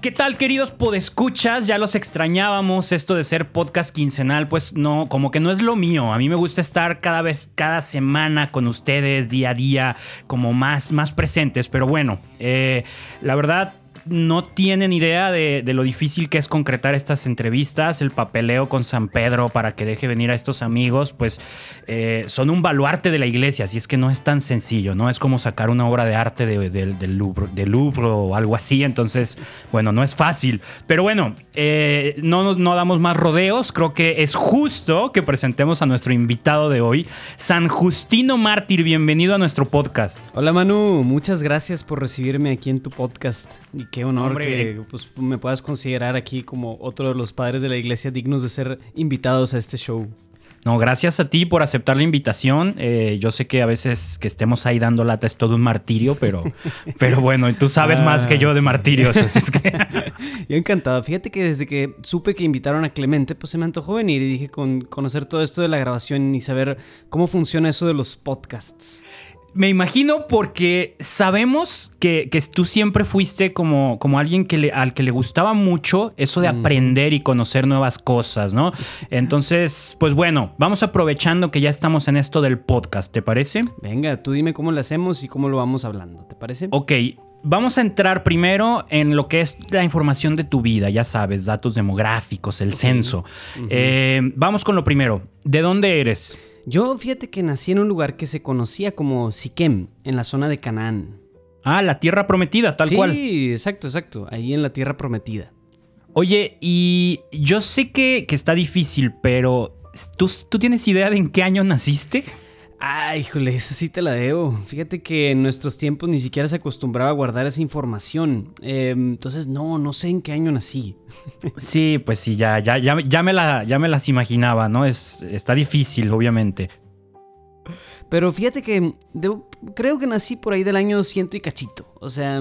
¿Qué tal, queridos podescuchas? Ya los extrañábamos. Esto de ser podcast quincenal, pues no, como que no es lo mío. A mí me gusta estar cada vez, cada semana con ustedes, día a día, como más, más presentes. Pero bueno, eh, la verdad, no tienen idea de, lo difícil que es concretar estas entrevistas, el papeleo con San Pedro para que deje venir a estos amigos, pues eh, son un baluarte de la iglesia, así es que no es tan sencillo, ¿no? Es como sacar una obra de arte del, Louvre, o algo así, entonces, bueno, no es fácil. Pero bueno, eh, no, no damos más rodeos, creo que es justo que presentemos a nuestro invitado de hoy, San Justino Mártir, bienvenido a nuestro podcast. Hola Manu, muchas gracias por recibirme aquí en tu podcast y qué honor que pues, me puedas considerar aquí como otro de los padres de la iglesia dignos de ser invitados a este show. No, gracias a ti por aceptar la invitación. Eh, yo sé que a veces que estemos ahí dando lata es todo un martirio, pero, pero bueno, tú sabes más que yo de ah, martirios, así es que... yo encantado. Fíjate que desde que supe que invitaron a Clemente, pues se me antojó venir y dije con conocer todo esto de la grabación y saber cómo funciona eso de los podcasts me imagino porque sabemos que, tú siempre fuiste como, como alguien que le, al que le gustaba mucho eso de aprender y conocer nuevas cosas, ¿no? Entonces, pues bueno, vamos aprovechando que ya estamos en esto del podcast, ¿te parece? Venga, tú dime cómo lo hacemos y cómo lo vamos hablando, ¿te parece? Ok, Vamos a entrar primero en lo que es la información de tu vida, ya sabes, datos demográficos, el censo. Eh, vamos con lo primero. ¿De dónde eres? Yo fíjate que nací en un lugar que se conocía como Siquem, en la zona de Canaán. Ah, la tierra prometida, tal cual. Sí, exacto, exacto. Ahí en la tierra prometida. Oye, y yo sé que, que está difícil, pero ¿tú, ¿tú tienes idea de en qué año naciste? Ay, híjole, esa sí te la debo. Fíjate que en nuestros tiempos ni siquiera se acostumbraba a guardar esa información. Em, entonces, no, no sé en qué año nací. Sí, pues sí, ya, ya, ya, ya, me, la, ya me las imaginaba, ¿no? Es, está difícil, obviamente. Pero fíjate que creo que nací por ahí del año ciento y cachito. O sea,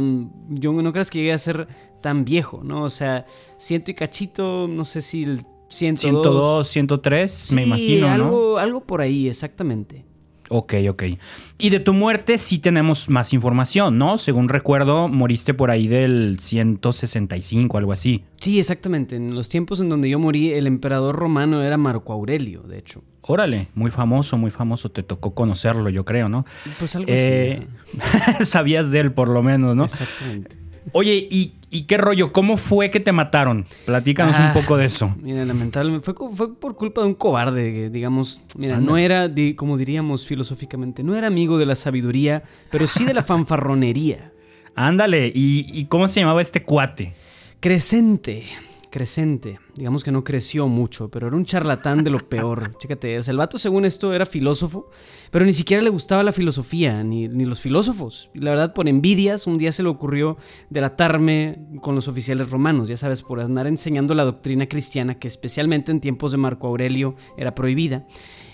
yo no creas que llegué a ser tan viejo, ¿no? O sea, ciento y cachito, no sé si el 102, 103, me imagino, algo, algo por ahí, exactamente. Ok, ok. Y de tu muerte sí tenemos más información, ¿no? Según recuerdo, moriste por ahí del 165, algo así. Sí, exactamente. En los tiempos en donde yo morí, el emperador romano era Marco Aurelio, de hecho. Órale, muy famoso, muy famoso. Te tocó conocerlo, yo creo, ¿no? Pues algo así. Eh, sabías de él, por lo menos, ¿no? Exactamente. Oye, ¿y, qué rollo? ¿Cómo fue que te mataron? Platícanos un ah, poco de eso. Mira, lamentablemente fue, fue, por culpa de un cobarde, digamos. Mira, no era, como diríamos filosóficamente, no era amigo de la sabiduría, pero sí de la fanfarronería. Ándale, ¿y, cómo se llamaba este cuate? Crescente crecente. Digamos que no creció mucho, pero era un charlatán de lo peor. Chécate, o sea, el vato según esto era filósofo, pero ni siquiera le gustaba la filosofía, ni, ni los filósofos. Y la verdad, por envidias, un día se le ocurrió delatarme con los oficiales romanos, ya sabes, por andar enseñando la doctrina cristiana, que especialmente en tiempos de Marco Aurelio era prohibida.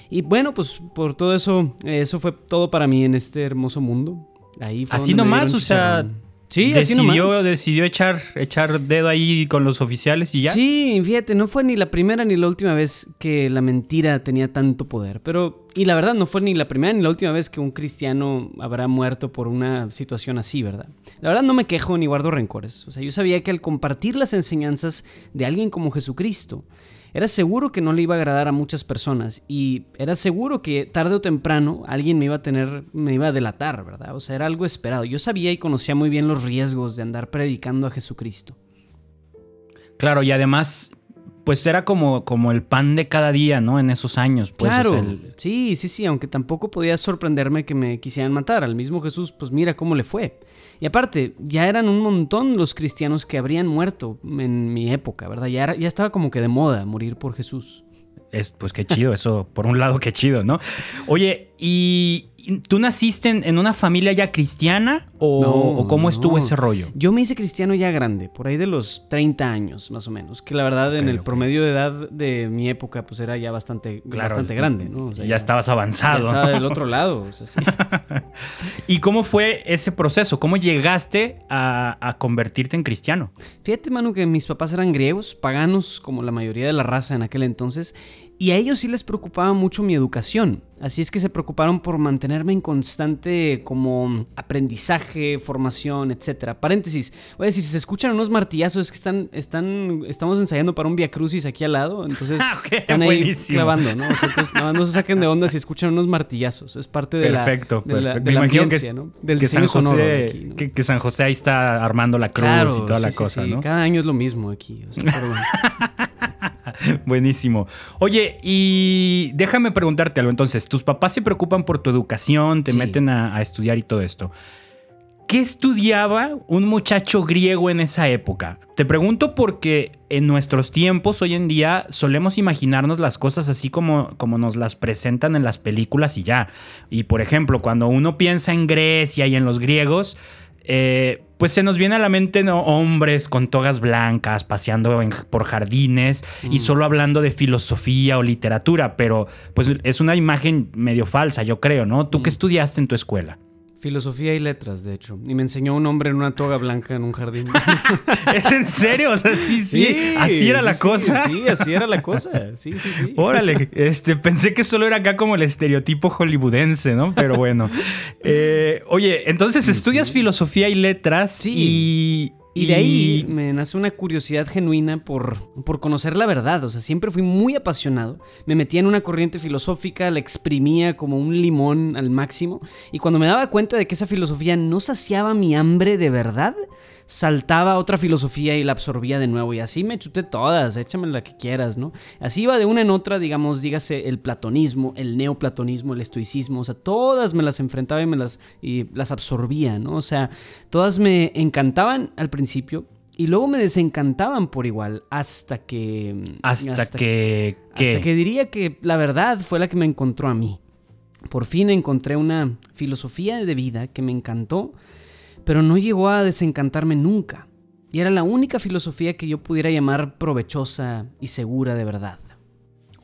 Y bueno, pues por todo eso, eso fue todo para mí en este hermoso mundo. Ahí fue Así nomás, o sea, Sí, decidió, decidió echar, echar dedo ahí con los oficiales y ya. Sí, fíjate, no fue ni la primera ni la última vez que la mentira tenía tanto poder. Pero, y la verdad, no fue ni la primera ni la última vez que un cristiano habrá muerto por una situación así, ¿verdad? La verdad no me quejo ni guardo rencores. O sea, yo sabía que al compartir las enseñanzas de alguien como Jesucristo, era seguro que no le iba a agradar a muchas personas y era seguro que tarde o temprano alguien me iba a tener, me iba a delatar, ¿verdad? O sea, era algo esperado. Yo sabía y conocía muy bien los riesgos de andar predicando a Jesucristo. Claro, y además pues era como, como el pan de cada día, ¿no? En esos años. Pues, claro. Sí, sí, sí, aunque tampoco podía sorprenderme que me quisieran matar. Al mismo Jesús, pues mira cómo le fue. Y aparte, ya eran un montón los cristianos que habrían muerto en mi época, ¿verdad? Ya, ya estaba como que de moda morir por Jesús. Es, pues qué chido, eso, por un lado, qué chido, ¿no? Oye, y, ¿Tú naciste en, una familia ya cristiana o, cómo estuvo ese rollo? Yo me hice cristiano ya grande, por ahí de los 30 años más o menos, que la verdad en el promedio de edad de mi época pues era ya bastante, bastante grande, ¿no? ya, estabas avanzado. Ya estaba del otro lado. ¿Y cómo fue ese proceso? ¿Cómo llegaste a, a, convertirte en cristiano? Fíjate Manu que mis papás eran griegos, paganos como la mayoría de la raza en aquel entonces Y a ellos sí les preocupaba mucho mi educación. Así es que se preocuparon por mantenerme en constante como aprendizaje, formación, etc. Paréntesis. Oye, si se escuchan unos martillazos es que están, están, estamos ensayando para un Via Crucis aquí al lado. Entonces Ah, ok, están ahí buenísimo. clavando, ¿no? O sea, entonces, no, no se saquen de onda si escuchan unos martillazos. Es parte de la, Perfecto, de la, perfecto. de Me la imagino ambiència, que, ¿no? Del que diseño San sonoro de José, aquí, ¿no? que, que San José ahí está armando la cruz y toda sí, la sí, cosa, sí. ¿no? Cada año es lo mismo aquí. o sea, pero bueno. Buenísimo. Oye, y déjame preguntarte algo. Entonces, tus papás se preocupan por tu educación, te Sí. meten a, a estudiar y todo esto. ¿Qué estudiaba un muchacho griego en esa época? Te pregunto porque en nuestros tiempos, hoy en día, solemos imaginarnos las cosas así como, como nos las presentan en las películas y ya. Y por ejemplo, cuando uno piensa en Grecia y en los griegos, eh, pues se nos viene a la mente ¿no? hombres con togas blancas paseando en- por jardines y solo hablando de filosofía o literatura, pero pues es una imagen medio falsa, yo creo, ¿no? ¿Tú qué estudiaste en tu escuela? Filosofía y letras, de hecho. Y me enseñó un hombre en una toga blanca en un jardín. ¿Es en serio? O sea, sí, sí, así era la sí, cosa. Sí, así era la cosa. Sí, sí, sí. Órale, este, pensé que solo era acá como el estereotipo hollywoodense, ¿no? Pero bueno. Eh, oye, entonces estudias filosofía y letras Sí. Y... Y de ahí me nace una curiosidad genuina por, por conocer la verdad. O sea, siempre fui muy apasionado. Me metía en una corriente filosófica, la exprimía como un limón al máximo. Y cuando me daba cuenta de que esa filosofía no saciaba mi hambre de verdad, saltaba a otra filosofía y la absorbía de nuevo. Y así me chuté todas, échame la que quieras, ¿no? Así iba de una en otra, digamos, dígase el platonismo, el neoplatonismo, el estoicismo. O sea, todas me las enfrentaba y me las, y las absorbía, ¿no? O sea, todas me encantaban al principio. Y luego me desencantaban por igual hasta que... Hasta, que... ¿qué? Hasta que diría que la verdad fue la que me encontró a mí. Por fin encontré una filosofía de vida que me encantó, pero no llegó a desencantarme nunca. Y era la única filosofía que yo pudiera llamar provechosa y segura de verdad.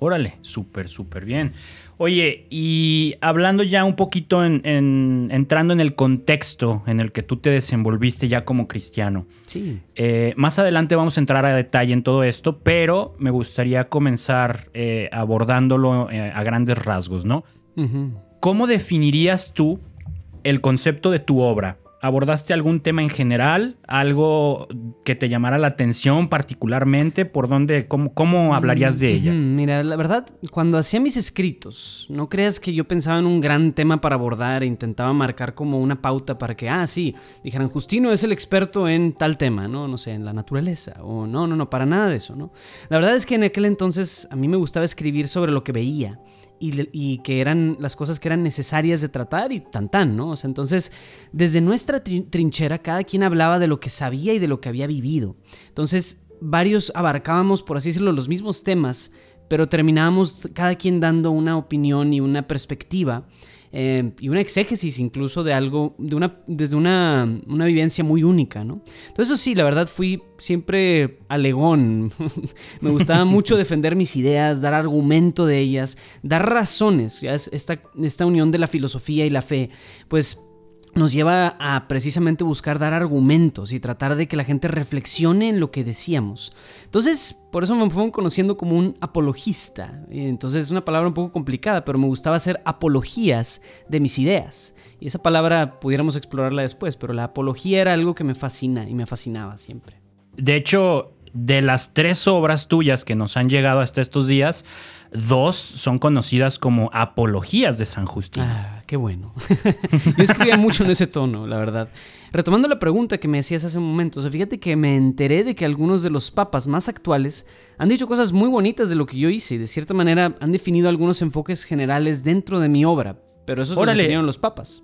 Órale, súper, súper bien. Oye, y hablando ya un poquito en, en- entrando en el contexto en el que tú te desenvolviste ya como cristiano. Sí. Eh, más adelante vamos a entrar a detalle en todo esto, pero me gustaría comenzar eh, abordándolo eh, a grandes rasgos, ¿no? ¿Cómo definirías tú el concepto de tu obra? ¿Abordaste algún tema en general? ¿Algo que te llamara la atención particularmente? ¿Por dónde? ¿Cómo, cómo hablarías de ella? Mira, la verdad, cuando hacía mis escritos, no creas que yo pensaba en un gran tema para abordar e intentaba marcar como una pauta para que, ah, sí, dijeran, Justino es el experto en tal tema, ¿no? No sé, en la naturaleza, o no, no, no, para nada de eso, ¿no? La verdad es que en aquel entonces a mí me gustaba escribir sobre lo que veía. Y, que eran las cosas que eran necesarias de tratar y tan tan, ¿no? O sea, entonces, desde nuestra trin- trinchera, cada quien hablaba de lo que sabía y de lo que había vivido. Entonces, varios abarcábamos, por así decirlo, los mismos temas, pero terminábamos cada quien dando una opinión y una perspectiva eh, y una exégesis incluso de algo, de una, desde una, una vivencia muy única, ¿no? Entonces, eso sí, la verdad fui siempre alegón. Me gustaba mucho defender mis ideas, dar argumento de ellas, dar razones. Ya es esta, esta unión de la filosofía y la fe, pues nos lleva a precisamente buscar dar argumentos y tratar de que la gente reflexione en lo que decíamos. Entonces, por eso me fueron conociendo como un apologista. Entonces es una palabra un poco complicada, pero me gustaba hacer apologías de mis ideas. Y esa palabra pudiéramos explorarla después, pero la apología era algo que me fascina y me fascinaba siempre. De hecho, de las tres obras tuyas que nos han llegado hasta estos días, dos son conocidas como apologías de San Justín. Ah, qué bueno. Yo escribía mucho en ese tono, la verdad. Retomando la pregunta que me hacías hace un momento, o sea, fíjate que me enteré de que algunos de los papas más actuales han dicho cosas muy bonitas de lo que yo hice y de cierta manera han definido algunos enfoques generales dentro de mi obra, pero eso Órale. definieron los papas.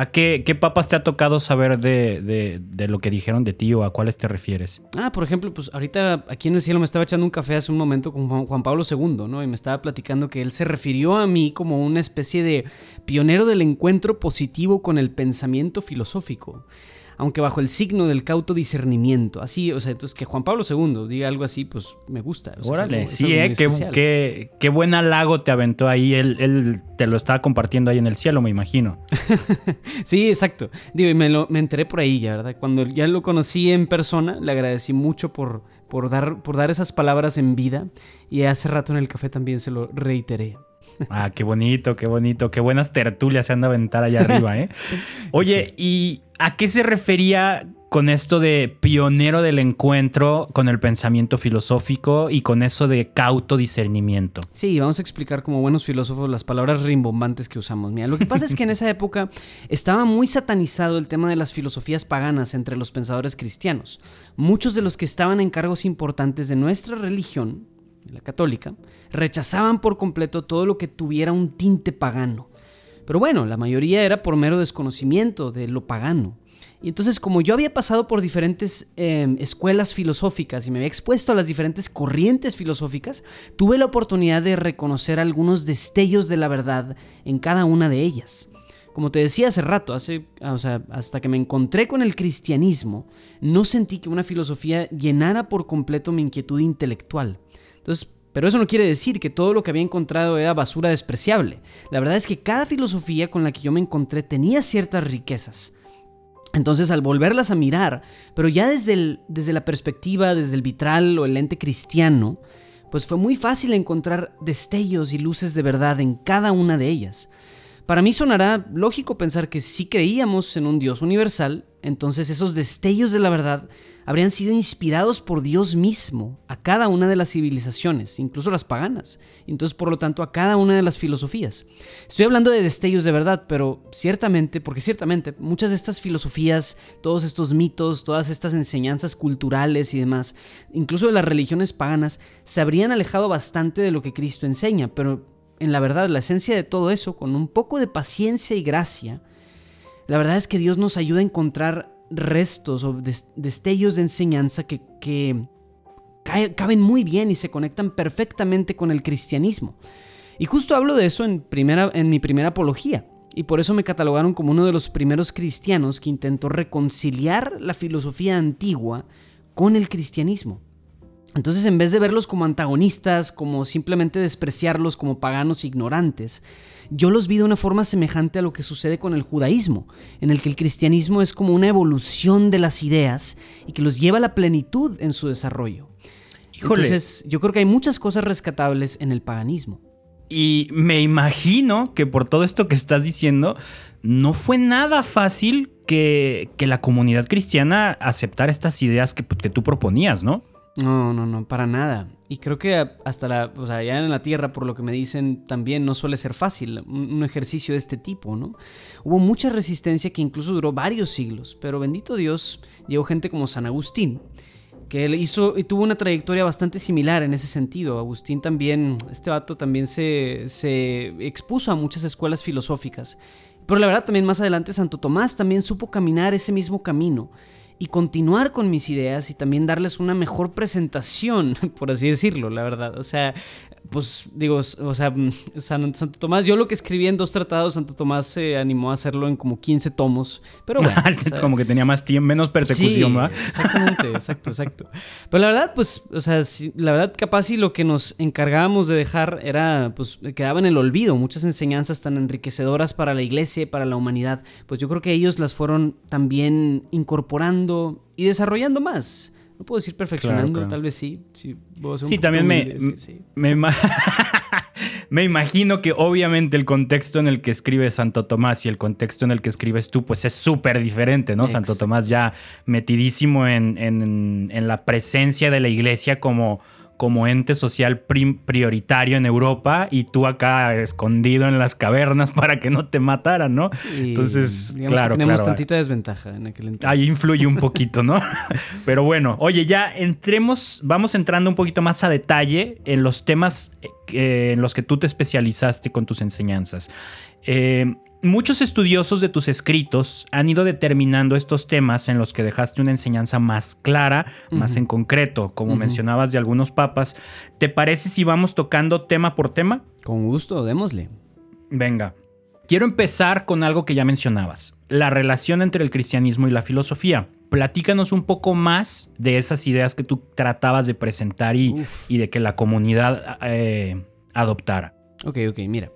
¿A qué, papas te ha tocado saber de, de- lo que dijeron de ti o a cuáles te refieres? Ah, por ejemplo, pues ahorita aquí en el cielo me estaba echando un café hace un momento con Juan, Juan Pablo II, ¿no? Y me estaba platicando que él se refirió a mí como una especie de pionero del encuentro positivo con el pensamiento filosófico, aunque bajo el signo del cauto discernimiento. Así, o sea, entonces que Juan Pablo II diga algo así, pues me gusta. o sea, es Órale, algo- es sí, eh, qué, qué- qué buen halago te aventó ahí. Él, él te lo estaba compartiendo ahí en el cielo, me imagino. Sí, exacto. Digo, y me, lo, me enteré por ahí ya, ¿verdad? Cuando ya lo conocí en persona, le agradecí mucho por, por dar, por dar esas palabras en vida. Y hace rato en el café también se lo reiteré. Ah, qué bonito, qué bonito, qué buenas tertulias se han de aventar allá arriba, ¿eh? Oye, ¿y a qué se refería con esto de pionero del encuentro con el pensamiento filosófico y con eso de cauto discernimiento. Sí, vamos a explicar como buenos filósofos las palabras rimbombantes que usamos. Mira, lo que pasa es que en esa época estaba muy satanizado el tema de las filosofías paganas entre los pensadores cristianos. Muchos de los que estaban en cargos importantes de nuestra religión, la católica, rechazaban por completo todo lo que tuviera un tinte pagano. Pero bueno, la mayoría era por mero desconocimiento de lo pagano. Y entonces como yo había pasado por diferentes em, escuelas filosóficas y me había expuesto a las diferentes corrientes filosóficas, tuve la oportunidad de reconocer algunos destellos de la verdad en cada una de ellas. Como te decía hace rato, hace, hasta que me encontré con el cristianismo, no sentí que una filosofía llenara por completo mi inquietud intelectual. Pero eso no quiere decir que todo lo que había encontrado era basura despreciable. La verdad es que cada filosofía con la que yo me encontré tenía ciertas riquezas. Entonces al volverlas a mirar, pero ya desde, desde la perspectiva, desde el vitral o el lente cristiano, pues fue muy fácil encontrar destellos y luces de verdad en cada una de ellas. Para mí sonará lógico pensar que si creíamos en un Dios universal, entonces esos destellos de la verdad habrían sido inspirados por Dios mismo a cada una de las civilizaciones, incluso las paganas, entonces por lo tanto a cada una de las filosofías. Estoy hablando de destellos de verdad, pero ciertamente, porque ciertamente muchas de estas filosofías, todos estos mitos, todas estas enseñanzas culturales y demás, incluso de las religiones paganas, se habrían alejado bastante de lo que Cristo enseña, pero en la verdad la esencia de todo eso, con un poco de paciencia y gracia, la verdad es que Dios nos ayuda a encontrar restos o destellos de enseñanza que, caben muy bien y se conectan perfectamente con el cristianismo. Y justo hablo de eso en, primera, en mi primera apología. Y por eso me catalogaron como uno de los primeros cristianos que intentó reconciliar la filosofía antigua con el cristianismo. Entonces, en vez de verlos como antagonistas, como simplemente despreciarlos como paganos ignorantes, yo los vi de una forma semejante a lo que sucede con el judaísmo, en el que el cristianismo es como una evolución de las ideas y que los lleva a la plenitud en su desarrollo. Entonces, yo creo que hay muchas cosas rescatables en el paganismo. Y me imagino que por todo esto que estás diciendo, no fue nada fácil que, la comunidad cristiana aceptara estas ideas que, que tú proponías, ¿no? No, no, no, para nada. Y creo que hasta la, o sea, en la Tierra, por lo que me dicen, también no suele ser fácil un, ejercicio de este tipo, ¿no? Hubo mucha resistencia que incluso duró varios siglos, pero bendito Dios, llegó gente como San Agustín, que él hizo y tuvo una trayectoria bastante similar en ese sentido. Agustín también, este vato también se, se expuso a muchas escuelas filosóficas. Pero la verdad también más adelante Santo Tomás también supo caminar ese mismo camino y continuar con mis ideas y también darles una mejor presentación, por así decirlo, la verdad. O sea, pues digo, o sea, mm, Santo Tomás, yo lo que escribí en dos tratados, Santo Tomás se animó a hacerlo en como 15 tomos, pero bueno. como que tenía más tiempo, menos persecución, ¿verdad? Exactamente, exacto, exacto. Pero la verdad, pues, o sea, la verdad, capaz si lo que nos encargábamos de dejar era, pues, quedaba en el olvido, muchas enseñanzas tan enriquecedoras para la iglesia y para la humanidad, pues yo creo que ellos las fueron también incorporando y desarrollando más. No puedo decir perfeccionando, tal vez sí. Sí, sí también me, me, imagino que obviamente el contexto en el que escribe Santo Tomás y el contexto en el que escribes tú, pues es súper diferente, ¿no? Santo Tomás ya metidísimo en, en, en la presencia de la iglesia como como ente social prioritario en Europa y tú acá escondido en las cavernas para que no te mataran, ¿no? entonces, claro, que tenemos tantita desventaja en aquel entonces. Ahí influye un poquito, ¿no? Pero bueno, oye, ya entremos, vamos entrando un poquito más a detalle en los temas eh, en los que tú te especializaste con tus enseñanzas. Eh, Muchos estudiosos de tus escritos han ido determinando estos temas en los que dejaste una enseñanza más clara, más en concreto, como mencionabas de algunos papas. ¿Te parece si vamos tocando tema por tema? Con gusto, démosle. Venga. Quiero empezar con algo que ya mencionabas, la relación entre el cristianismo y la filosofía. Platícanos un poco más de esas ideas que tú tratabas de presentar y, de que la comunidad eh, adoptara. Ok, ok, mira.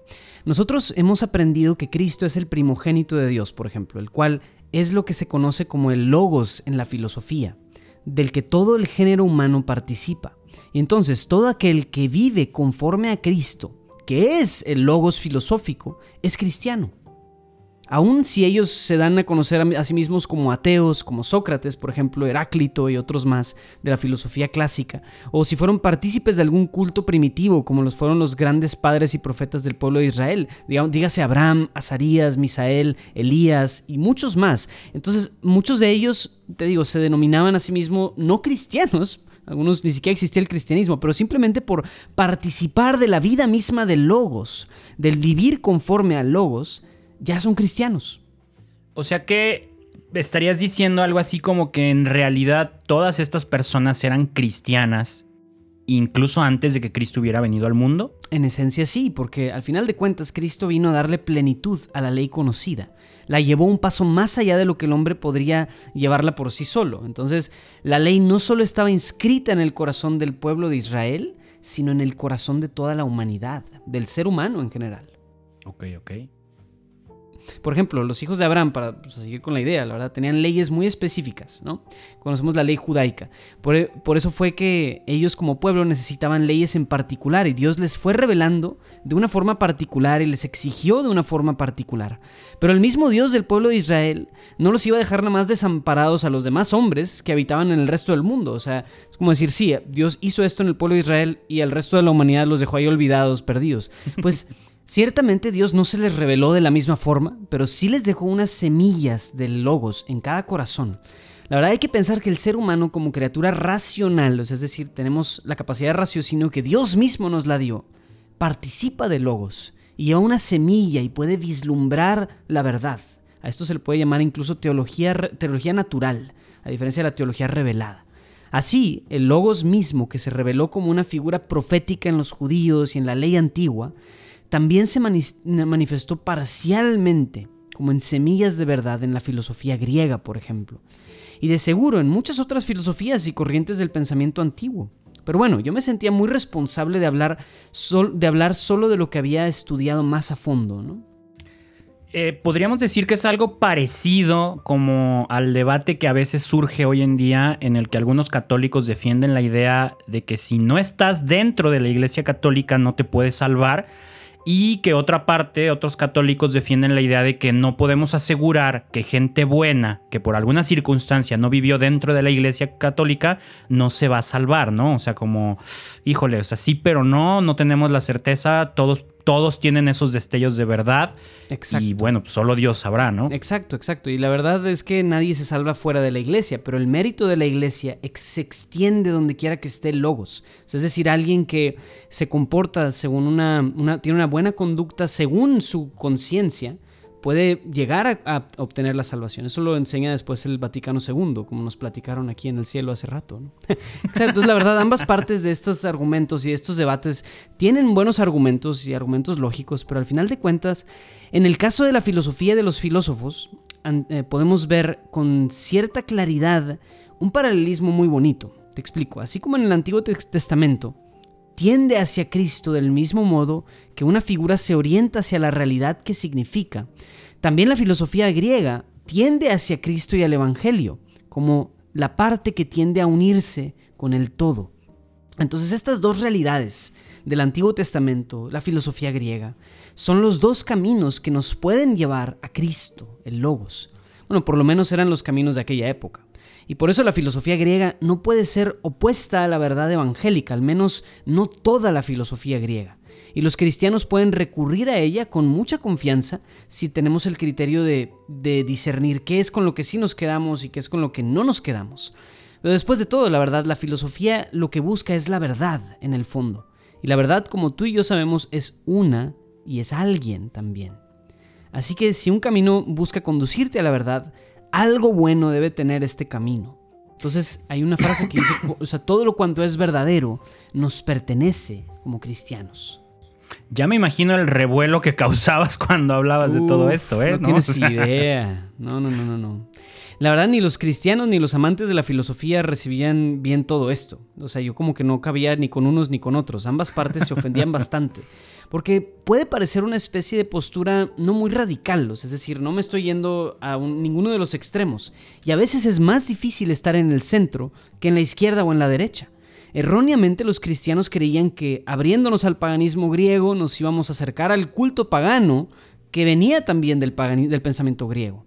Nosotros hemos aprendido que Cristo es el primogénito de Dios, por ejemplo, el cual es lo que se conoce como el logos en la filosofía. del que todo el género humano participa. Y entonces todo aquel que vive conforme a Cristo, que es el logos filosófico, es cristiano. Aun si ellos se dan a conocer a sí mismos como ateos, como Sócrates, por ejemplo, Heráclito y otros más de la filosofía clásica, o si fueron partícipes de algún culto primitivo, como los fueron los grandes padres y profetas del pueblo de Israel, dígase Abraham, Azarías, Misael, Elías y muchos más. Entonces, muchos de ellos, te digo, se denominaban a sí mismos no cristianos, algunos ni siquiera existía el cristianismo, pero simplemente por participar de la vida misma del logos, del vivir conforme al logos, ya son cristianos. O sea que estarías diciendo algo así como que en realidad todas estas personas eran cristianas incluso antes de que Cristo hubiera venido al mundo? En esencia sí, porque al final de cuentas Cristo vino a darle plenitud a la ley conocida. La llevó un paso más allá de lo que el hombre podría llevarla por sí solo. Entonces, la ley no solo estaba inscrita en el corazón del pueblo de Israel, sino en el corazón de toda la humanidad, del ser humano en general. Ok, ok. Por ejemplo, los hijos de Abraham, para pues, seguir con la idea, la verdad, tenían leyes muy específicas, ¿no? Conocemos la ley judaica. Por, por, eso fue que ellos como pueblo necesitaban leyes en particular y Dios les fue revelando de una forma particular y les exigió de una forma particular. Pero el mismo Dios del pueblo de Israel no los iba a dejar nada más desamparados a los demás hombres que habitaban en el resto del mundo. O sea, es como decir, sí, Dios hizo esto en el pueblo de Israel y el resto de la humanidad los dejó ahí olvidados, perdidos. Pues Ciertamente Dios no se les reveló de la misma forma, pero sí les dejó unas semillas del logos en cada corazón. La verdad hay que pensar que el ser humano como criatura racional, es decir, tenemos la capacidad de raciocinio que Dios mismo nos la dio, participa de logos y lleva una semilla y puede vislumbrar la verdad. A esto se le puede llamar incluso teología, teología natural, a diferencia de la teología revelada. Así, el logos mismo, que se reveló como una figura profética en los judíos y en la ley antigua, también se manifestó parcialmente, como en semillas de verdad en la filosofía griega, por ejemplo, y de seguro en muchas otras filosofías y corrientes del pensamiento antiguo. Pero bueno, yo me sentía muy responsable de hablar, de hablar solo de lo que había estudiado más a fondo, ¿no? Eh, podríamos decir que es algo parecido como al debate que a veces surge hoy en día en el que algunos católicos defienden la idea de que si no estás dentro de la iglesia católica no te puedes salvar y que otra parte, otros católicos defienden la idea de que no podemos asegurar que gente buena, que por alguna circunstancia no vivió dentro de la iglesia católica, no se va a salvar, ¿no? O sea, como, híjole, o sea, sí, pero no, no tenemos la certeza, todos todos tienen esos destellos de verdad. Exacto. Y bueno, pues solo Dios sabrá, ¿no? Exacto, exacto. Y la verdad es que nadie se salva fuera de la iglesia, pero el mérito de la iglesia se extiende donde quiera que esté logos. es decir, alguien que se comporta según una, una tiene una buena conducta según su conciencia, puede llegar a, obtener la salvación. Eso lo enseña después el Vaticano II, como nos platicaron aquí en el cielo hace rato. Entonces la verdad ambas partes de estos argumentos y de estos debates tienen buenos argumentos y argumentos lógicos, pero al final de cuentas, en el caso de la filosofía de los filósofos, eh, podemos ver con cierta claridad un paralelismo muy bonito. Te explico, así como en el Antiguo Testamento, tiende hacia Cristo del mismo modo que una figura se orienta hacia la realidad que significa. También la filosofía griega tiende hacia Cristo y al Evangelio, como la parte que tiende a unirse con el todo. Entonces estas dos realidades del Antiguo Testamento, la filosofía griega, son los dos caminos que nos pueden llevar a Cristo, el Logos. Bueno, por lo menos eran los caminos de aquella época. Y por eso la filosofía griega no puede ser opuesta a la verdad evangélica, al menos no toda la filosofía griega. Y los cristianos pueden recurrir a ella con mucha confianza si tenemos el criterio de, discernir qué es con lo que sí nos quedamos y qué es con lo que no nos quedamos. Pero después de todo, la verdad, la filosofía lo que busca es la verdad en el fondo. Y la verdad, como tú y yo sabemos, es una y es alguien también. Así que si un camino busca conducirte a la verdad, algo bueno debe tener este camino. Entonces hay una frase que dice, o sea, todo lo cuanto es verdadero nos pertenece como cristianos. Ya me imagino el revuelo que causabas cuando hablabas de todo esto, ¿eh? No, ¿No? tienes idea. No, no, no, no, no. La verdad, ni los cristianos ni los amantes de la filosofía recibían bien todo esto. O sea, yo como que no cabía ni con unos ni con otros. Ambas partes se ofendían bastante. Porque puede parecer una especie de postura no muy radical, es decir, no me estoy yendo a un- ninguno de los extremos. Y a veces es más difícil estar en el centro que en la izquierda o en la derecha. Erróneamente los cristianos creían que abriéndonos al paganismo griego nos íbamos a acercar al culto pagano que venía también del, del pensamiento griego.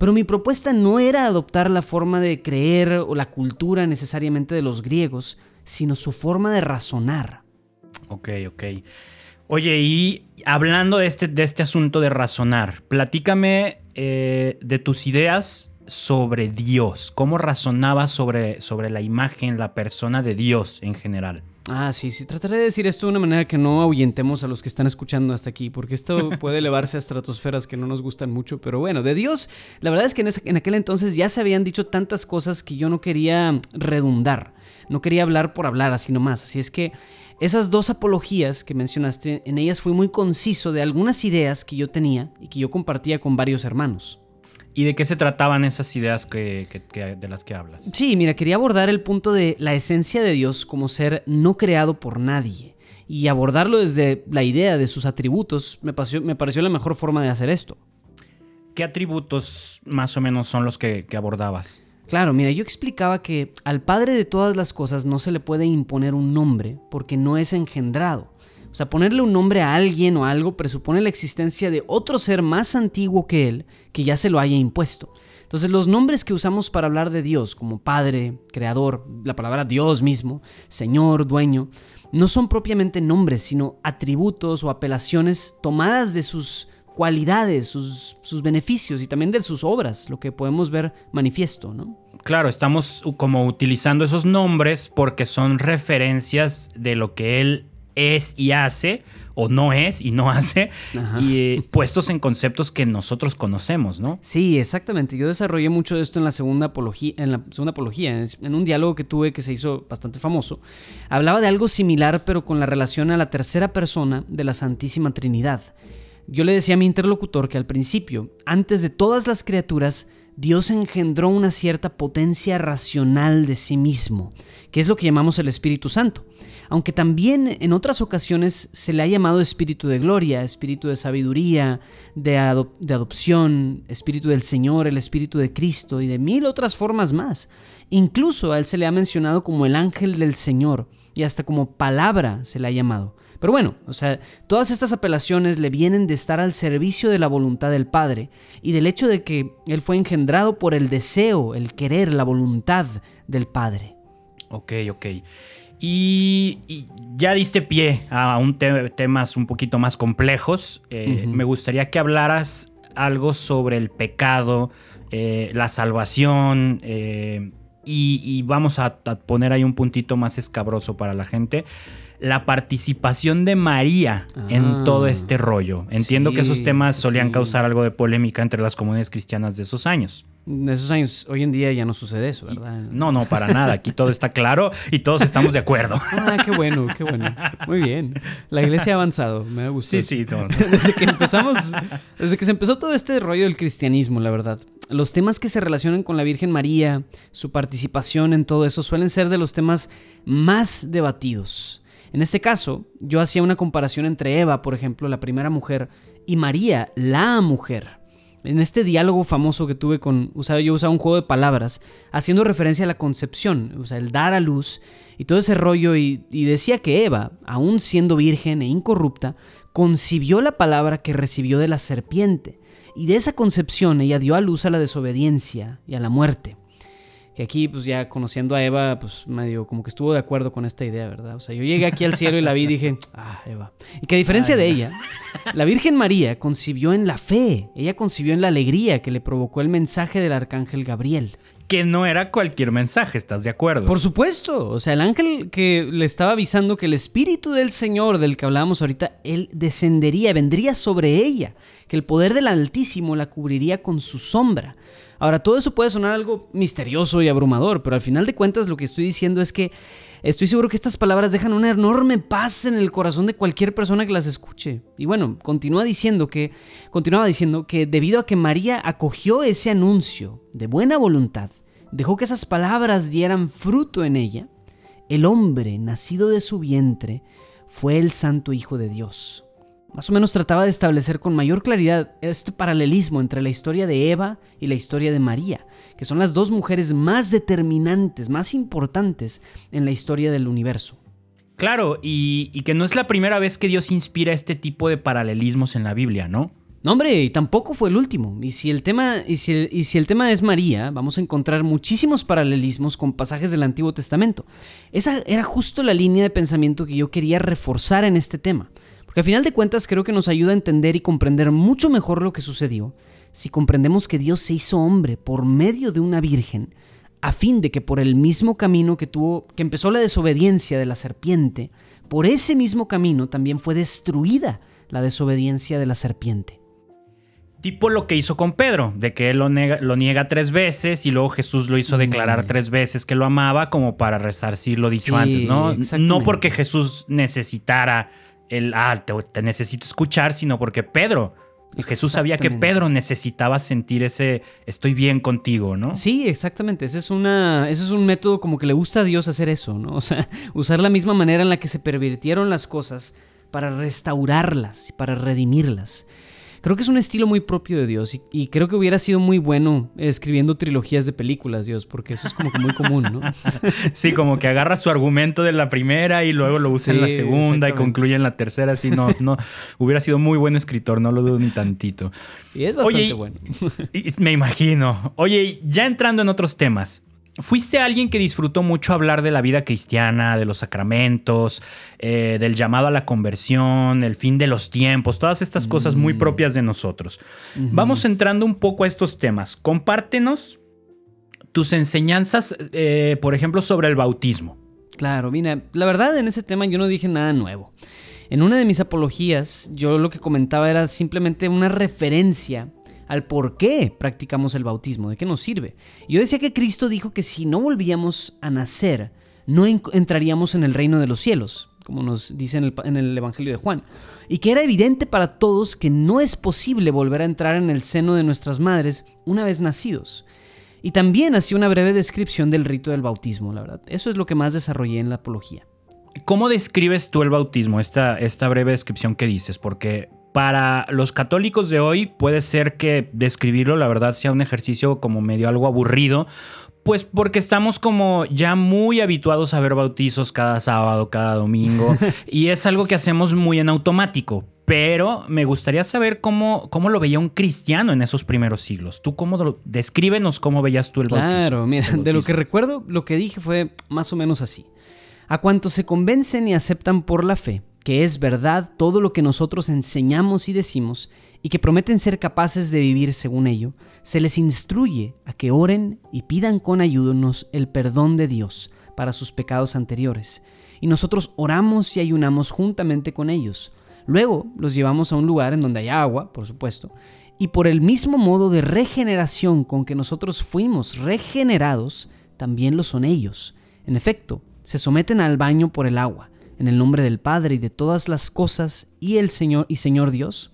Pero mi propuesta no era adoptar la forma de creer o la cultura necesariamente de los griegos, sino su forma de razonar. Ok, ok. Oye, y hablando de este, de este asunto de razonar, platícame eh, de tus ideas sobre Dios. ¿Cómo razonabas sobre, sobre la imagen, la persona de Dios en general? Ah, sí, sí. Trataré de decir esto de una manera que no ahuyentemos a los que están escuchando hasta aquí, porque esto puede elevarse a estratosferas que no nos gustan mucho. Pero bueno, de Dios, la verdad es que en, ese- en aquel entonces ya se habían dicho tantas cosas que yo no quería redundar. No quería hablar por hablar así nomás. Así es que esas dos apologías que mencionaste, en ellas fui muy conciso de algunas ideas que yo tenía y que yo compartía con varios hermanos. ¿Y de qué se trataban esas ideas que, que- que- de las que hablas? Sí, mira, quería abordar el punto de la esencia de Dios como ser no creado por nadie. Y abordarlo desde la idea de sus atributos me pareció, me pareció la mejor forma de hacer esto. ¿Qué atributos más o menos son los que, que abordabas? Claro, mira, yo explicaba que al Padre de todas las cosas no se le puede imponer un nombre porque no es engendrado. O sea, ponerle un nombre a alguien o algo presupone la existencia de otro ser más antiguo que él que ya se lo haya impuesto. Entonces los nombres que usamos para hablar de Dios, como Padre, Creador, la palabra Dios mismo, Señor, Dueño, no son propiamente nombres, sino atributos o apelaciones tomadas de sus cualidades, sus, sus beneficios y también de sus obras, lo que podemos ver manifiesto, ¿no? Claro, estamos como utilizando esos nombres porque son referencias de lo que él es y hace, o no es y no hace, Ajá. y eh, puestos en conceptos que nosotros conocemos, ¿no? Sí, exactamente. Yo desarrollé mucho de esto en la segunda apología, en la segunda apología, en un diálogo que tuve que se hizo bastante famoso. Hablaba de algo similar, pero con la relación a la tercera persona de la Santísima Trinidad. Yo le decía a mi interlocutor que al principio, antes de todas las criaturas, Dios engendró una cierta potencia racional de sí mismo, que es lo que llamamos el Espíritu Santo. Aunque también en otras ocasiones se le ha llamado espíritu de gloria, espíritu de sabiduría, de, adop- de adopción, espíritu del Señor, el espíritu de Cristo y de mil otras formas más. Incluso a él se le ha mencionado como el ángel del Señor y hasta como palabra se le ha llamado. Pero bueno, o sea, todas estas apelaciones le vienen de estar al servicio de la voluntad del Padre y del hecho de que Él fue engendrado por el deseo, el querer, la voluntad del Padre. Ok, ok. Y, y ya diste pie a un te- temas un poquito más complejos. Eh. Me gustaría que hablaras algo sobre el pecado, eh, la salvación, eh, y, y vamos a, a poner ahí un puntito más escabroso para la gente. La participación de María en Ah. todo este rollo. Entiendo que esos temas solían sí. causar algo de polémica entre las comunidades cristianas de esos años. En esos años, hoy en día ya no sucede eso, ¿verdad? No, no, para nada. Aquí todo está claro y todos estamos de acuerdo. Ah, qué bueno, qué bueno. Muy bien. La iglesia ha avanzado, me ha gustado. Sí, sí, no. Desde que empezamos, desde que se empezó todo este rollo del cristianismo, la verdad. Los temas que se relacionan con la Virgen María, su participación en todo eso, suelen ser de los temas más debatidos. En este caso, yo hacía una comparación entre Eva, por ejemplo, la primera mujer, y María, la mujer. En este diálogo famoso que tuve con, usaba, yo usaba un juego de palabras, haciendo referencia a la concepción, o sea, el dar a luz y todo ese rollo, y, y decía que Eva, aún siendo virgen e incorrupta, concibió la palabra que recibió de la serpiente, y de esa concepción ella dio a luz a la desobediencia y a la muerte. Que aquí, pues ya conociendo a Eva, pues medio como que estuvo de acuerdo con esta idea, ¿verdad? O sea, yo llegué aquí al cielo y la vi y dije, ah, Eva. Y que a diferencia de ella, la Virgen María concibió en la fe, ella concibió en la alegría que le provocó el mensaje del arcángel Gabriel. Que no era cualquier mensaje, ¿estás de acuerdo? Por supuesto, o sea, el ángel que le estaba avisando que el espíritu del Señor del que hablábamos ahorita, él descendería, vendría sobre ella, que el poder del Altísimo la cubriría con su sombra. Ahora, todo eso puede sonar algo misterioso y abrumador, pero al final de cuentas lo que estoy diciendo es que estoy seguro que estas palabras dejan una enorme paz en el corazón de cualquier persona que las escuche. Y bueno, continúa diciendo que, continuaba diciendo que debido a que María acogió ese anuncio de buena voluntad, dejó que esas palabras dieran fruto en ella, el hombre nacido de su vientre fue el Santo Hijo de Dios. Más o menos trataba de establecer con mayor claridad este paralelismo entre la historia de Eva y la historia de María, que son las dos mujeres más determinantes, más importantes en la historia del universo. Claro, y, que no es la primera vez que Dios inspira este tipo de paralelismos en la Biblia, ¿no? No, hombre, y tampoco fue el último. Y si el tema, y si y si el tema es María, vamos a encontrar muchísimos paralelismos con pasajes del Antiguo Testamento. Esa era justo la línea de pensamiento que yo quería reforzar en este tema. Porque al final de cuentas creo que nos ayuda a entender y comprender mucho mejor lo que sucedió si comprendemos que Dios se hizo hombre por medio de una virgen, a fin de que por el mismo camino que tuvo, que empezó la desobediencia de la serpiente, por ese mismo camino también fue destruida la desobediencia de la serpiente. Tipo lo que hizo con Pedro, de que él lo niega, tres veces y luego Jesús lo hizo declarar mm. tres veces que lo amaba como para resarcir lo dicho antes, ¿no? No porque Jesús necesitara el, ah, te, necesito escuchar, sino porque Pedro, Jesús sabía que Pedro necesitaba sentir ese estoy bien contigo, ¿no? Sí, exactamente. Ese es, una, ese es un método como que le gusta a Dios hacer eso, ¿no? O sea, usar la misma manera en la que se pervirtieron las cosas para restaurarlas para redimirlas. Creo que es un estilo muy propio de Dios y, creo que hubiera sido muy bueno escribiendo trilogías de películas, Dios, porque eso es como que muy común, ¿no? sí, como que agarra su argumento de la primera y luego lo usa en la segunda y concluye en la tercera. Sí, no, no, hubiera sido muy buen escritor, no lo dudo ni tantito. Y es bastante bueno. me imagino. Oye, ya entrando en otros temas, Fuiste alguien que disfrutó mucho hablar de la vida cristiana, de los sacramentos, eh, del llamado a la conversión, el fin de los tiempos, todas estas cosas muy mm. propias de nosotros. Vamos entrando un poco a estos temas. Compártenos tus enseñanzas, eh, por ejemplo, sobre el bautismo. Claro, mira, la verdad en ese tema yo no dije nada nuevo. En una de mis apologías, yo lo que comentaba era simplemente una referencia al por qué practicamos el bautismo, de qué nos sirve. Yo decía que Cristo dijo que si no volvíamos a nacer, no entraríamos en el reino de los cielos, como nos dice en el, Evangelio de Juan, y que era evidente para todos que no es posible volver a entrar en el seno de nuestras madres una vez nacidos. Y también hacía una breve descripción del rito del bautismo, la verdad. Eso es lo que más desarrollé en la apología. ¿Cómo describes tú el bautismo, esta, esta breve descripción que dices? Porque para los católicos de hoy puede ser que describirlo, la verdad, sea un ejercicio como medio algo aburrido. Pues porque estamos como ya muy habituados a ver bautizos cada sábado, cada domingo, y es algo que hacemos muy en automático. Pero me gustaría saber cómo, cómo lo veía un cristiano en esos primeros siglos. ¿Tú cómo lo, descríbenos cómo veías tú el bautismo? Claro, mira, de lo que recuerdo, lo que dije fue más o menos así. A cuantos se convencen y aceptan por la fe, que es verdad todo lo que nosotros enseñamos y decimos, y que prometen ser capaces de vivir según ello, se les instruye a que oren y pidan con ayúdanos el perdón de Dios para sus pecados anteriores, y nosotros oramos y ayunamos juntamente con ellos. Luego los llevamos a un lugar en donde hay agua, por supuesto, y por el mismo modo de regeneración con que nosotros fuimos regenerados, también lo son ellos. En efecto, se someten al baño por el agua en el nombre del Padre y de todas las cosas y el Señor y Señor Dios,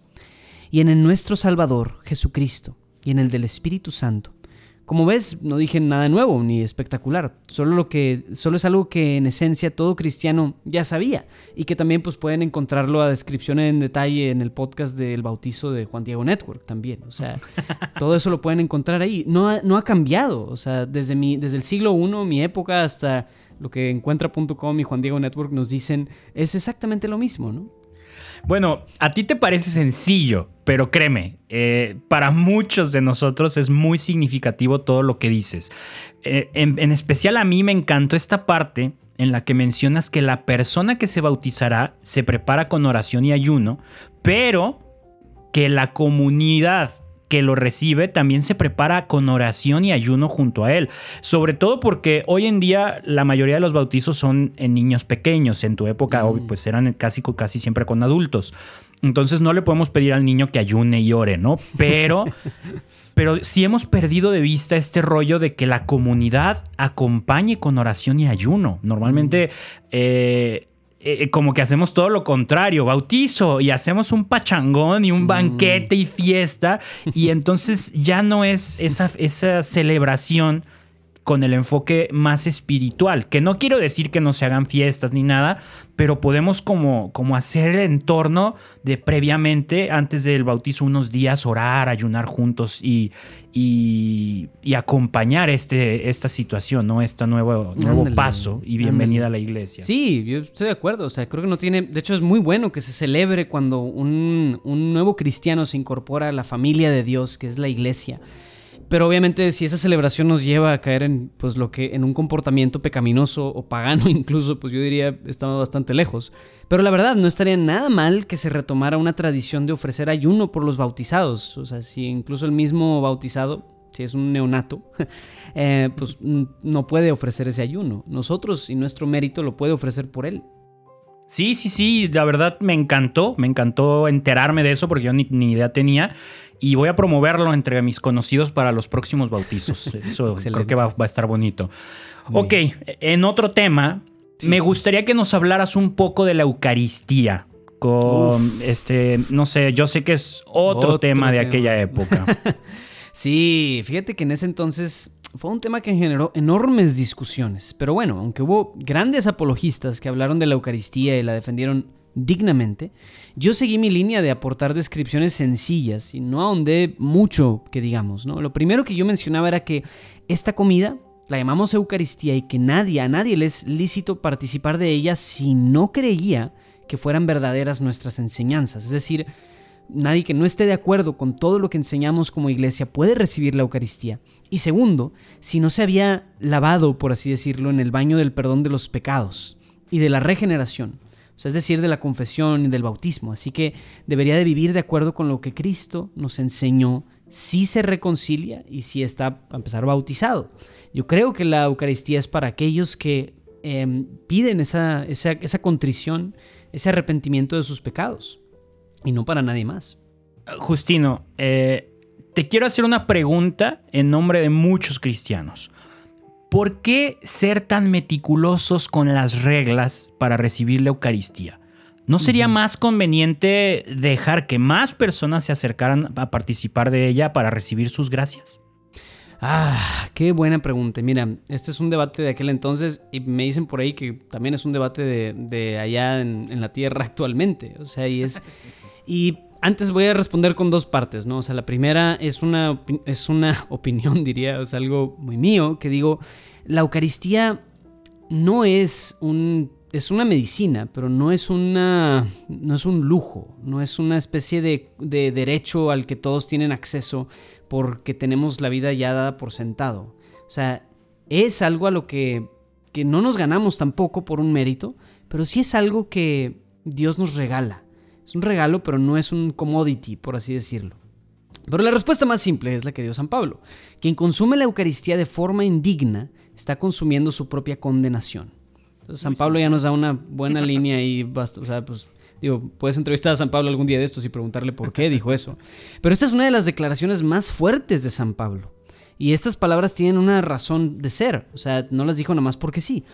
y en el nuestro Salvador Jesucristo, y en el del Espíritu Santo. Como ves, no dije nada nuevo ni espectacular, solo lo que solo es algo que en esencia todo cristiano ya sabía y que también pues pueden encontrarlo a descripción en detalle en el podcast del bautizo de Juan Diego Network también, o sea, todo eso lo pueden encontrar ahí. No ha, no ha cambiado, o sea, desde mi desde el siglo I, mi época hasta lo que encuentra.com y Juan Diego Network nos dicen es exactamente lo mismo, ¿no? Bueno, a ti te parece sencillo, pero créeme, eh, para muchos de nosotros es muy significativo todo lo que dices. Eh, en, en especial a mí me encantó esta parte en la que mencionas que la persona que se bautizará se prepara con oración y ayuno, pero que la comunidad que lo recibe también se prepara con oración y ayuno junto a él. Sobre todo porque hoy en día la mayoría de los bautizos son en niños pequeños. En tu época, mm. pues eran casi, casi siempre con adultos. Entonces no le podemos pedir al niño que ayune y ore, ¿no? Pero, pero sí hemos perdido de vista este rollo de que la comunidad acompañe con oración y ayuno. Normalmente... Eh, eh, como que hacemos todo lo contrario, bautizo y hacemos un pachangón y un mm. banquete y fiesta y entonces ya no es esa, esa celebración con el enfoque más espiritual, que no quiero decir que no se hagan fiestas ni nada, pero podemos como, como hacer el entorno de previamente, antes del bautizo, unos días orar, ayunar juntos y, y, acompañar este, esta situación, ¿no? Este nuevo, nuevo paso y bienvenida a la iglesia. Sí, yo estoy de acuerdo, o sea, creo que no tiene, de hecho es muy bueno que se celebre cuando un, un nuevo cristiano se incorpora a la familia de Dios, que es la iglesia. Pero obviamente si esa celebración nos lleva a caer en pues lo que en un comportamiento pecaminoso o pagano incluso, pues yo diría estamos bastante lejos. Pero la verdad no estaría nada mal que se retomara una tradición de ofrecer ayuno por los bautizados, o sea, si incluso el mismo bautizado si es un neonato, eh, pues no puede ofrecer ese ayuno. Nosotros y nuestro mérito lo puede ofrecer por él. Sí, sí, sí, la verdad me encantó, me encantó enterarme de eso porque yo ni, ni idea tenía y voy a promoverlo entre mis conocidos para los próximos bautizos. Eso creo que va, a estar bonito. ok, en otro tema, me gustaría que nos hablaras un poco de la Eucaristía. Con este, no sé, yo sé que es otro, tema de aquella época. sí, fíjate que en ese entonces fue un tema que generó enormes discusiones. Pero bueno, aunque hubo grandes apologistas que hablaron de la Eucaristía y la defendieron dignamente, yo seguí mi línea de aportar descripciones sencillas y no ahondé mucho que digamos, ¿no? Lo primero que yo mencionaba era que esta comida la llamamos Eucaristía y que nadie, a nadie le es lícito participar de ella si no creía que fueran verdaderas nuestras enseñanzas. Es decir, nadie que no esté de acuerdo con todo lo que enseñamos como iglesia puede recibir la Eucaristía. Y segundo, si no se había lavado, por así decirlo, en el baño del perdón de los pecados y de la regeneración es decir, de la confesión y del bautismo. Así que debería de vivir de acuerdo con lo que Cristo nos enseñó si se reconcilia y si está a empezar bautizado. Yo creo que la Eucaristía es para aquellos que em, piden esa, esa, contrición, ese arrepentimiento de sus pecados y no para nadie más. Justino, eh, te quiero hacer una pregunta en nombre de muchos cristianos. ¿Por qué ser tan meticulosos con las reglas para recibir la Eucaristía? ¿No sería más conveniente dejar que más personas se acercaran a participar de ella para recibir sus gracias? Ah, qué buena pregunta. Mira, este es un debate de aquel entonces y me dicen por ahí que también es un debate de, allá en, en, la Tierra actualmente. O sea, y es... Y antes voy a responder con dos partes, ¿no? O sea, la primera es una, es una opinión, diría, es algo muy mío, que digo, la Eucaristía no es un es una medicina, pero no es una no es un lujo, no es una especie de, de, derecho al que todos tienen acceso porque tenemos la vida ya dada por sentado. O sea, es algo a lo que, que no nos ganamos tampoco por un mérito, pero sí es algo que Dios nos regala. Es un regalo, pero no es un commodity, por así decirlo. Pero la respuesta más simple es la que dio San Pablo. Quien consume la Eucaristía de forma indigna está consumiendo su propia condenación. Entonces San Pablo ya nos da una buena línea y basta, o sea, pues digo, puedes entrevistar a San Pablo algún día de estos y preguntarle por qué dijo eso. Pero esta es una de las declaraciones más fuertes de San Pablo. Y estas palabras tienen una razón de ser, o sea, no las dijo nada más porque sí.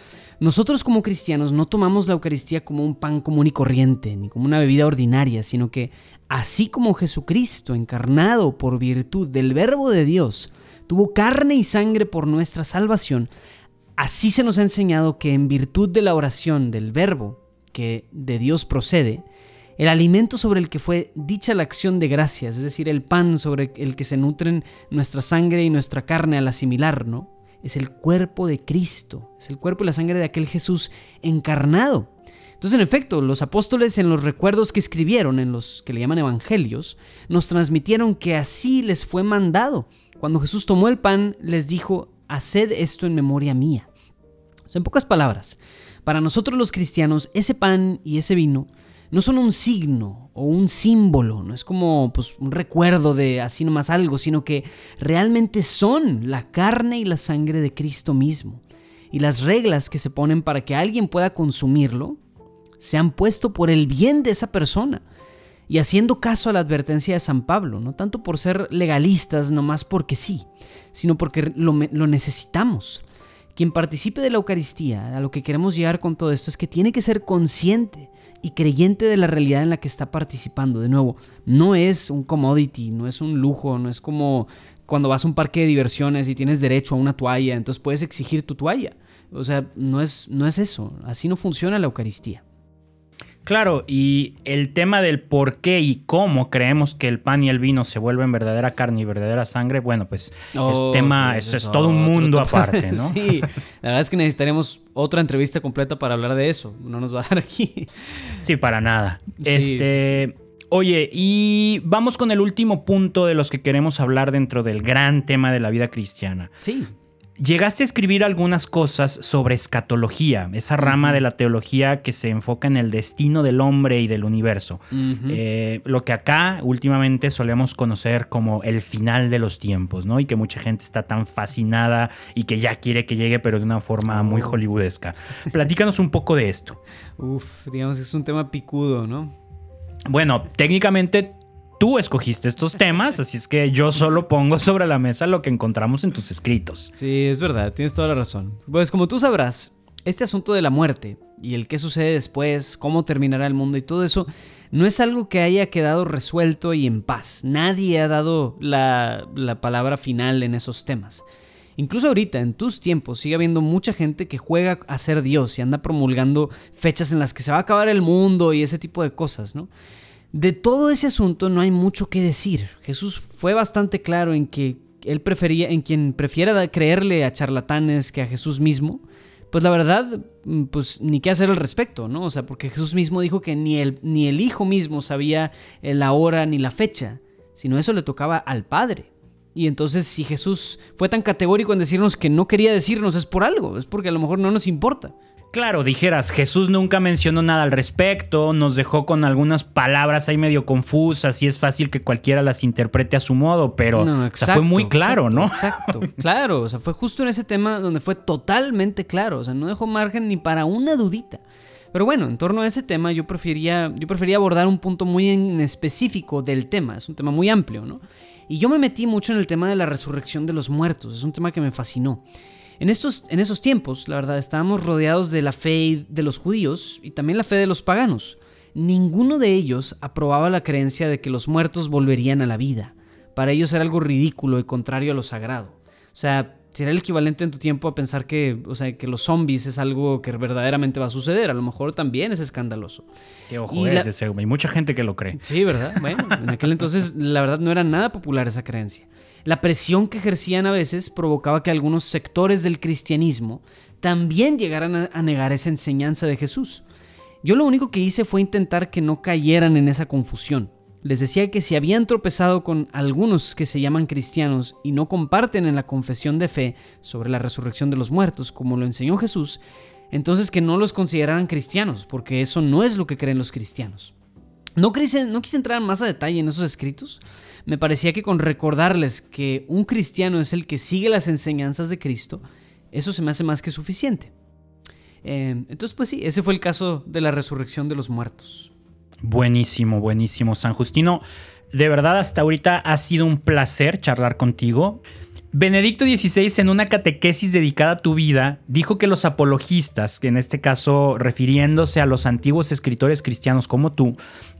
Nosotros como cristianos no tomamos la Eucaristía como un pan común y corriente, ni como una bebida ordinaria, sino que así como Jesucristo, encarnado por virtud del Verbo de Dios, tuvo carne y sangre por nuestra salvación, así se nos ha enseñado que en virtud de la oración del Verbo, que de Dios procede, el alimento sobre el que fue dicha la acción de gracias, es decir, el pan sobre el que se nutren nuestra sangre y nuestra carne al asimilar, ¿no? es el cuerpo de Cristo, es el cuerpo y la sangre de aquel Jesús encarnado. Entonces, en efecto, los apóstoles en los recuerdos que escribieron, en los que le llaman evangelios, nos transmitieron que así les fue mandado. Cuando Jesús tomó el pan, les dijo, haced esto en memoria mía. en pocas palabras, para nosotros los cristianos, ese pan y ese vino no son un signo o un símbolo, no es como pues, un recuerdo de así nomás algo, sino que realmente son la carne y la sangre de Cristo mismo. Y las reglas que se ponen para que alguien pueda consumirlo se han puesto por el bien de esa persona. y haciendo caso a la advertencia de San Pablo, no tanto por ser legalistas, nomás porque sí, sino porque lo, lo necesitamos. Quien participe de la Eucaristía, a lo que queremos llegar con todo esto es que tiene que ser consciente y creyente de la realidad en la que está participando. De nuevo, no es un commodity, no es un lujo, no es como cuando vas a un parque de diversiones y tienes derecho a una toalla, entonces puedes exigir tu toalla. O sea, no es, no es eso, así no funciona la Eucaristía. Claro, y el tema del por qué y cómo creemos que el pan y el vino se vuelven verdadera carne y verdadera sangre, bueno, pues es Oh, tema, sí, es, eso es todo un mundo tema. aparte, ¿no? Sí, la verdad es que necesitaríamos otra entrevista completa para hablar de eso. No nos va a dar aquí. Sí, para nada. Sí, este, oye, y vamos con el último punto de los que queremos hablar dentro del gran tema de la vida cristiana. Sí. Llegaste a escribir algunas cosas sobre escatología, esa rama de la teología que se enfoca en el destino del hombre y del universo. Eh, lo que acá últimamente solemos conocer como el final de los tiempos, ¿no? Y que mucha gente está tan fascinada y que ya quiere que llegue, pero de una forma muy hollywoodesca. Platícanos un poco de esto. Uf, digamos que es un tema picudo, ¿no? Bueno, técnicamente tú escogiste estos temas, así es que yo solo pongo sobre la mesa lo que encontramos en tus escritos. Sí, es verdad, tienes toda la razón. Pues como tú sabrás, este asunto de la muerte y el qué sucede después, cómo terminará el mundo y todo eso, no es algo que haya quedado resuelto y en paz. Nadie ha dado la, la palabra final en esos temas. Incluso ahorita, en tus tiempos, sigue habiendo mucha gente que juega a ser Dios y anda promulgando fechas en las que se va a acabar el mundo y ese tipo de cosas, ¿no? De todo ese asunto no hay mucho que decir. Jesús fue bastante claro en que él prefería, en quien prefiera creerle a charlatanes que a Jesús mismo, pues la verdad, mm, pues ni qué hacer al respecto, ¿no? O sea, porque Jesús mismo dijo que ni el, ni el Hijo mismo sabía eh, la hora ni la fecha, sino eso le tocaba al Padre. Y entonces si Jesús fue tan categórico en decirnos que no quería decirnos es por algo, es porque a lo mejor no nos importa. Claro, dijeras, Jesús nunca mencionó nada al respecto, nos dejó con algunas palabras ahí medio confusas y es fácil que cualquiera las interprete a su modo, pero No, o sea, fue muy claro, exacto, ¿no? Exacto, claro. O sea, fue justo en ese tema donde fue totalmente claro. O sea, no dejó margen ni para una dudita. Pero bueno, en torno a ese tema yo prefería, yo prefería abordar un punto muy en específico del tema. Es un tema muy amplio, ¿no? Y yo me metí mucho en el tema de la resurrección de los muertos. Es un tema que me fascinó. En, estos, en esos tiempos, la verdad, estábamos rodeados de la fe de los judíos y también la fe de los paganos. Ninguno de ellos aprobaba la creencia de que los muertos volverían a la vida. Para ellos era algo ridículo y contrario a lo sagrado. O sea, sería el equivalente en tu tiempo a pensar que, o sea, que los zombies es algo que verdaderamente va a suceder. A lo mejor también es escandaloso. Que ojo, Y eh, la- hay mucha gente que lo cree. Sí, ¿verdad? Bueno, en aquel entonces la verdad no era nada popular esa creencia. La presión que ejercían a veces provocaba que algunos sectores del cristianismo también llegaran a, negar esa enseñanza de Jesús. Yo lo único que hice fue intentar que no cayeran en esa confusión. Les decía que si habían tropezado con algunos que se llaman cristianos y no comparten en la confesión de fe sobre la resurrección de los muertos, como lo enseñó Jesús, entonces que no los consideraran cristianos, porque eso no es lo que creen los cristianos. No quise, no quise entrar más a detalle en esos escritos. Me parecía que con recordarles que un cristiano es el que sigue las enseñanzas de Cristo, eso se me hace más que suficiente. Eh, entonces, pues sí, ese fue el caso de la resurrección de los muertos. Buenísimo, buenísimo, San Justino. De verdad, hasta ahorita ha sido un placer charlar contigo. Benedicto XVI, en una catequesis dedicada a tu vida, dijo que los apologistas, que en este caso refiriéndose a los antiguos escritores cristianos como tú,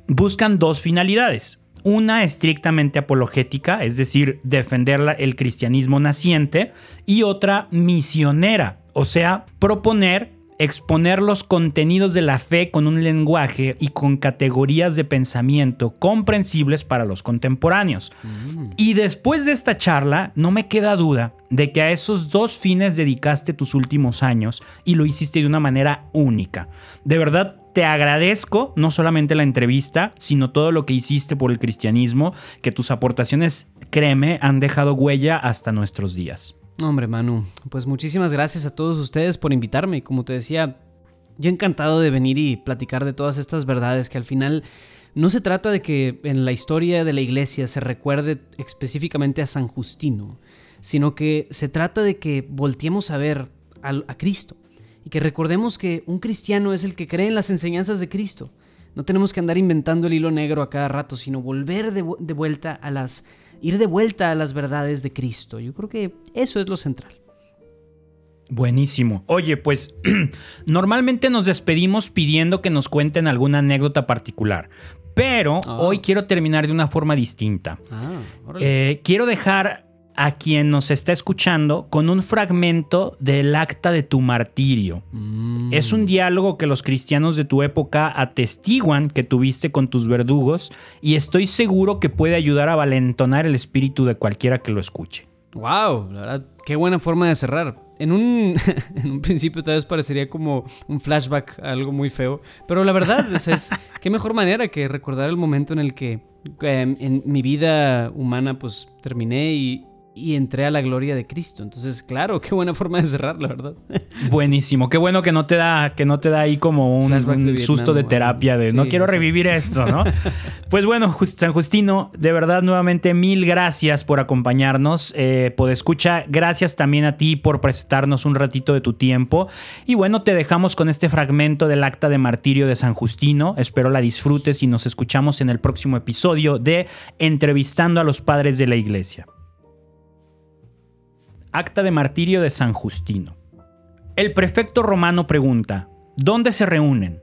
buscan dos finalidades. Una estrictamente apologética, es decir, defender el cristianismo naciente, y otra misionera, o sea, proponer exponer los contenidos de la fe con un lenguaje y con categorías de pensamiento comprensibles para los contemporáneos. Y después de esta charla, no me queda duda de que a esos dos fines dedicaste tus últimos años y lo hiciste de una manera única. De verdad, te agradezco no solamente la entrevista, sino todo lo que hiciste por el cristianismo, que tus aportaciones, créeme, han dejado huella hasta nuestros días. Hombre, Manu, pues muchísimas gracias a todos ustedes por invitarme. Como te decía, yo encantado de venir y platicar de todas estas verdades que al final no se trata de que en la historia de la iglesia se recuerde específicamente a San Justino, sino que se trata de que volteemos a ver a, Cristo y que recordemos que un cristiano es el que cree en las enseñanzas de Cristo. No tenemos que andar inventando el hilo negro a cada rato, sino volver de, de vuelta a las... ir de vuelta a las verdades de Cristo. Yo creo que eso es lo central. Buenísimo. Oye, pues normalmente nos despedimos pidiendo que nos cuenten alguna anécdota particular, pero Ah. hoy quiero terminar de una forma distinta. Ah, Eh, quiero dejar a quien nos está escuchando con un fragmento del acta de tu martirio. Mm. Es un diálogo que los cristianos de tu época atestiguan que tuviste con tus verdugos y estoy seguro que puede ayudar a valentonar el espíritu de cualquiera que lo escuche. Wow, la verdad, qué buena forma de cerrar. En un, en un principio tal vez parecería como un flashback, a algo muy feo, pero la verdad o sea, es qué mejor manera que recordar el momento en el que eh, en mi vida humana pues terminé y, y entré a la gloria de Cristo. Entonces, claro, qué buena forma de cerrar, la verdad. Buenísimo, qué bueno que no te da, que no te da ahí como un, de Vietnam, susto de terapia de no quiero revivir esto, ¿no? pues bueno, San Justino, de verdad nuevamente mil gracias por acompañarnos. Eh, escucha, gracias también a ti por prestarnos un ratito de tu tiempo. Y bueno, te dejamos con este fragmento del acta de martirio de San Justino. Espero la disfrutes y nos escuchamos en el próximo episodio de Entrevistando a los Padres de la Iglesia. Acta de martirio de San Justino. El prefecto romano pregunta, ¿dónde se reúnen?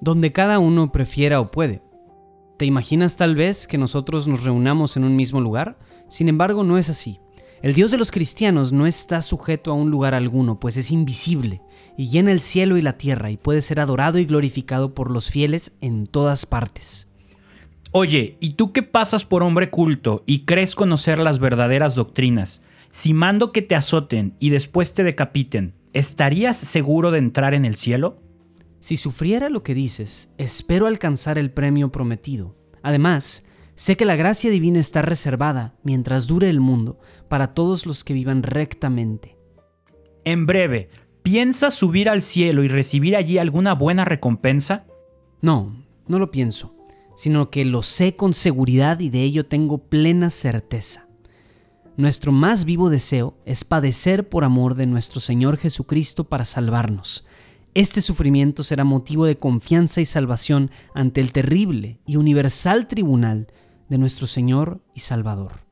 Donde cada uno prefiera o puede. ¿Te imaginas tal vez que nosotros nos reunamos en un mismo lugar? Sin embargo, no es así. El Dios de los cristianos no está sujeto a un lugar alguno, pues es invisible y llena el cielo y la tierra y puede ser adorado y glorificado por los fieles en todas partes. Oye, ¿y tú que pasas por hombre culto y crees conocer las verdaderas doctrinas? Si mando que te azoten y después te decapiten, ¿estarías seguro de entrar en el cielo? Si sufriera lo que dices, espero alcanzar el premio prometido. Además, sé que la gracia divina está reservada, mientras dure el mundo, para todos los que vivan rectamente. En breve, ¿piensas subir al cielo y recibir allí alguna buena recompensa? No, no lo pienso, sino que lo sé con seguridad y de ello tengo plena certeza. Nuestro más vivo deseo es padecer por amor de nuestro Señor Jesucristo para salvarnos. Este sufrimiento será motivo de confianza y salvación ante el terrible y universal tribunal de nuestro Señor y Salvador.